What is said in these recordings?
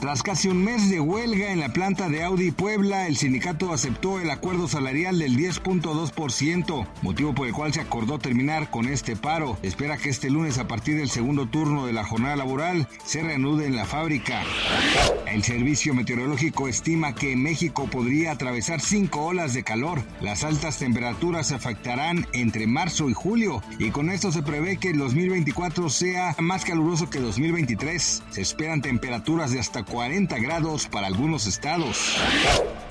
Tras casi un mes de huelga en la planta de Audi Puebla, el sindicato aceptó el acuerdo salarial del 10.2%, motivo por el cual se acordó terminar con este paro. Espera que este lunes, a partir del segundo turno de la jornada laboral, se reanude en la fábrica. El Servicio Meteorológico estima que México podría atravesar cinco olas de calor. Las altas temperaturas afectarán entre marzo y julio, y con esto se prevé que el 2024 sea más caluroso que 2023. Se esperan temperaturas de hasta 40 grados para algunos estados.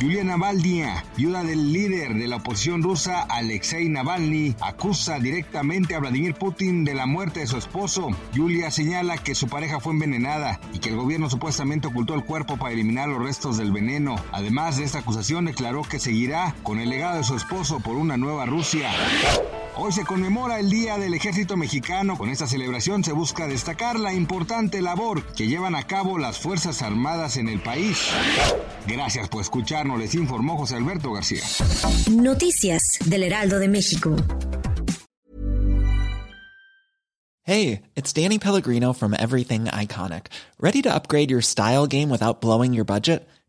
Yulia Navalny, viuda del líder de la oposición rusa Alexei Navalny, acusa directamente a Vladimir Putin de la muerte de su esposo. Yulia señala que su pareja fue envenenada y que el gobierno supuestamente ocultó el cuerpo para eliminar los restos del veneno. Además de esta acusación, declaró que seguirá con el legado de su esposo por una nueva Rusia. Hoy se conmemora el Día del Ejército Mexicano. Con esta celebración se busca destacar la importante labor que llevan a cabo las Fuerzas Armadas en el país. Gracias por escucharnos, les informó José Alberto García. Noticias del Heraldo de México. Hey, it's Danny Pellegrino from Everything Iconic. ¿Ready to upgrade your style game without blowing your budget?